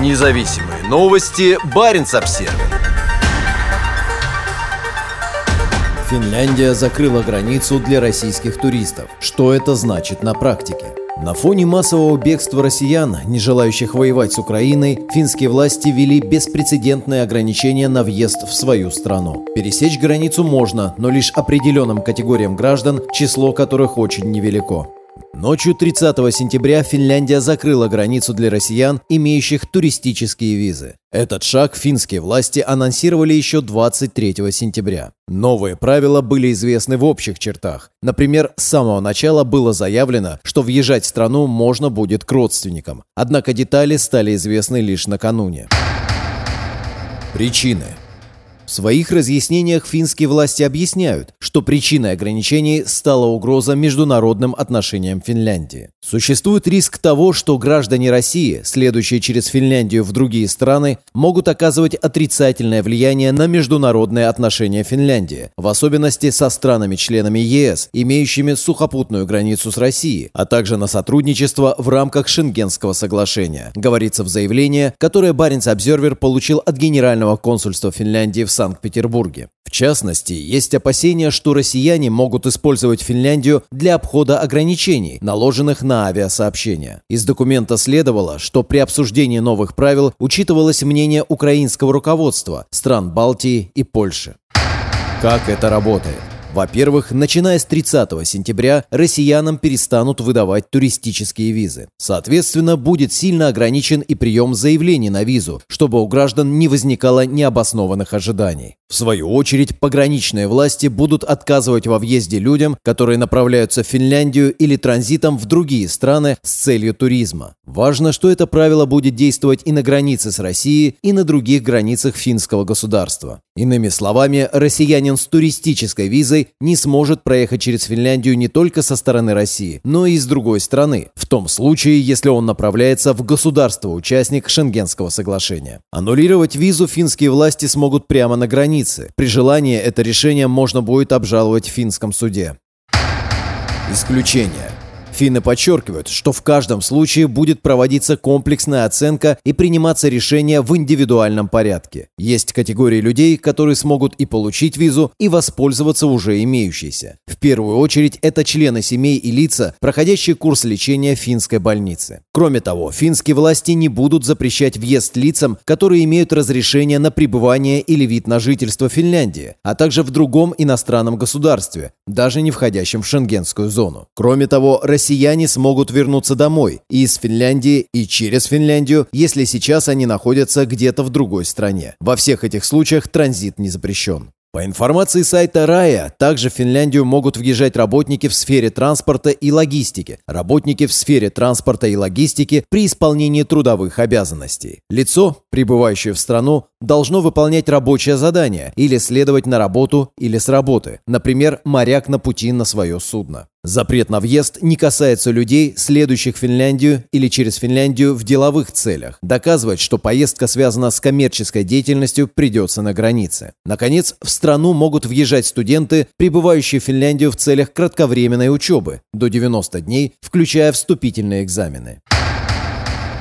Независимые новости. Барин обсерва Финляндия закрыла границу для российских туристов. Что это значит на практике? На фоне массового бегства россиян, не желающих воевать с Украиной, финские власти ввели беспрецедентные ограничения на въезд в свою страну. Пересечь границу можно, но лишь определенным категориям граждан, число которых очень невелико. Ночью 30 сентября Финляндия закрыла границу для россиян, имеющих туристические визы. Этот шаг финские власти анонсировали еще 23 сентября. Новые правила были известны в общих чертах. Например, с самого начала было заявлено, что въезжать в страну можно будет к родственникам. Однако детали стали известны лишь накануне. Причины – в своих разъяснениях финские власти объясняют, что причиной ограничений стала угроза международным отношениям Финляндии. Существует риск того, что граждане России, следующие через Финляндию в другие страны, могут оказывать отрицательное влияние на международные отношения Финляндии, в особенности со странами-членами ЕС, имеющими сухопутную границу с Россией, а также на сотрудничество в рамках Шенгенского соглашения, говорится в заявлении, которое Баренц Обзервер получил от Генерального консульства Финляндии в Санкт-Петербурге. В частности, есть опасения, что россияне могут использовать Финляндию для обхода ограничений, наложенных на авиасообщения. Из документа следовало, что при обсуждении новых правил учитывалось мнение украинского руководства, стран Балтии и Польши. Как это работает? Во-первых, начиная с 30 сентября россиянам перестанут выдавать туристические визы. Соответственно, будет сильно ограничен и прием заявлений на визу, чтобы у граждан не возникало необоснованных ожиданий. В свою очередь, пограничные власти будут отказывать во въезде людям, которые направляются в Финляндию или транзитом в другие страны с целью туризма. Важно, что это правило будет действовать и на границе с Россией, и на других границах финского государства. Иными словами, россиянин с туристической визой не сможет проехать через Финляндию не только со стороны России, но и с другой стороны, в том случае, если он направляется в государство-участник Шенгенского соглашения. Аннулировать визу финские власти смогут прямо на границе. При желании это решение можно будет обжаловать в финском суде. Исключение. Финны подчеркивают, что в каждом случае будет проводиться комплексная оценка и приниматься решение в индивидуальном порядке. Есть категории людей, которые смогут и получить визу, и воспользоваться уже имеющейся. В первую очередь это члены семей и лица, проходящие курс лечения в финской больнице. Кроме того, финские власти не будут запрещать въезд лицам, которые имеют разрешение на пребывание или вид на жительство Финляндии, а также в другом иностранном государстве, даже не входящем в шенгенскую зону. Кроме того, Россия россияне смогут вернуться домой из Финляндии, и через Финляндию, если сейчас они находятся где-то в другой стране. Во всех этих случаях транзит не запрещен. По информации сайта РАЯ, также в Финляндию могут въезжать работники в сфере транспорта и логистики, работники в сфере транспорта и логистики при исполнении трудовых обязанностей. Лицо, прибывающее в страну, должно выполнять рабочее задание или следовать на работу или с работы, например, моряк на пути на свое судно. Запрет на въезд не касается людей, следующих Финляндию или через Финляндию в деловых целях. Доказывать, что поездка связана с коммерческой деятельностью, придется на границе. Наконец, в страну могут въезжать студенты, прибывающие в Финляндию в целях кратковременной учебы, до 90 дней, включая вступительные экзамены.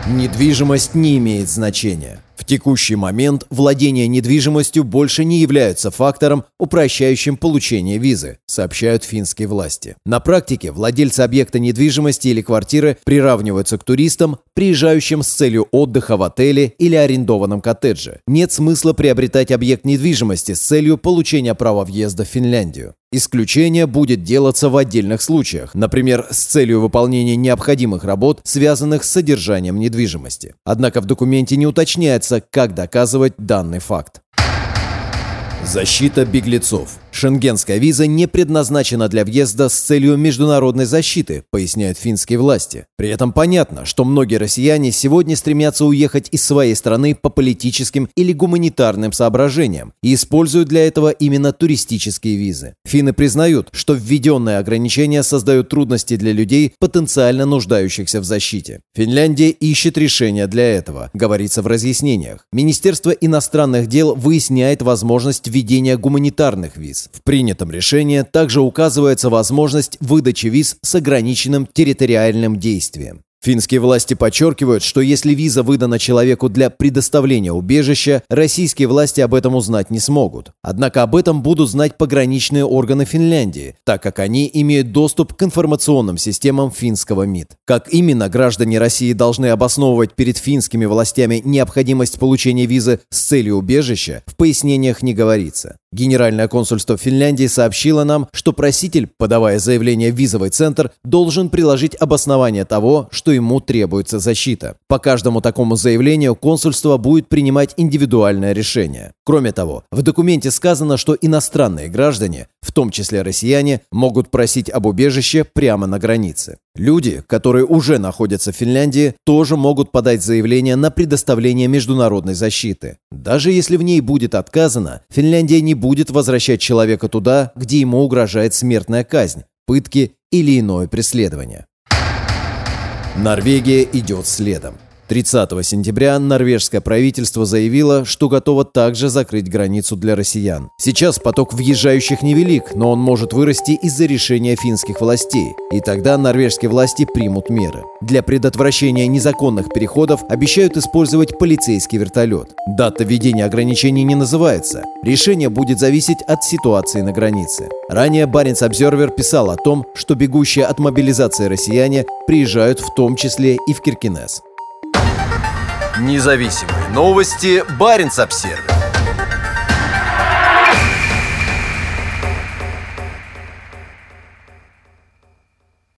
Недвижимость не имеет значения. В текущий момент владение недвижимостью больше не является фактором, упрощающим получение визы, сообщают финские власти. На практике владельцы объекта недвижимости или квартиры приравниваются к туристам, приезжающим с целью отдыха в отеле или арендованном коттедже. Нет смысла приобретать объект недвижимости с целью получения права въезда в Финляндию. Исключение будет делаться в отдельных случаях, например, с целью выполнения необходимых работ, связанных с содержанием недвижимости. Однако в документе не уточняется, как доказывать данный факт. Защита беглецов. Шенгенская виза не предназначена для въезда с целью международной защиты, поясняют финские власти. При этом понятно, что многие россияне сегодня стремятся уехать из своей страны по политическим или гуманитарным соображениям и используют для этого именно туристические визы. Финны признают, что введенные ограничения создают трудности для людей, потенциально нуждающихся в защите. Финляндия ищет решение для этого, говорится в разъяснениях. Министерство иностранных дел выясняет возможность введения гуманитарных В принятом решении также указывается возможность выдачи виз с ограниченным территориальным действием. Финские власти подчеркивают, что если виза выдана человеку для предоставления убежища, российские власти об этом узнать не смогут. Однако об этом будут знать пограничные органы Финляндии, так как они имеют доступ к информационным системам финского МИД. Как именно граждане России должны обосновывать перед финскими властями необходимость получения визы с целью убежища, в пояснениях не говорится. Генеральное консульство Финляндии сообщило нам, что проситель, подавая заявление в визовый центр, должен приложить обоснование того, что ему требуется защита. По каждому такому заявлению консульство будет принимать индивидуальное решение. Кроме того, в документе сказано, что иностранные граждане, в том числе россияне, могут просить об убежище прямо на границе. Люди, которые уже находятся в Финляндии, тоже могут подать заявление на предоставление международной защиты. Даже если в ней будет отказано, Финляндия не будет возвращать человека туда, где ему угрожает смертная казнь, пытки или иное преследование. Норвегия идет следом. 30 сентября норвежское правительство заявило, что готово также закрыть границу для россиян. Сейчас поток въезжающих невелик, но он может вырасти из-за решения финских властей. И тогда норвежские власти примут меры. Для предотвращения незаконных переходов обещают использовать полицейский вертолет. Дата введения ограничений не называется. Решение будет зависеть от ситуации на границе. Ранее Баренц Обзервер писал о том, что бегущие от мобилизации россияне приезжают в том числе и в Киркинес. Независимые новости. Барин обсервис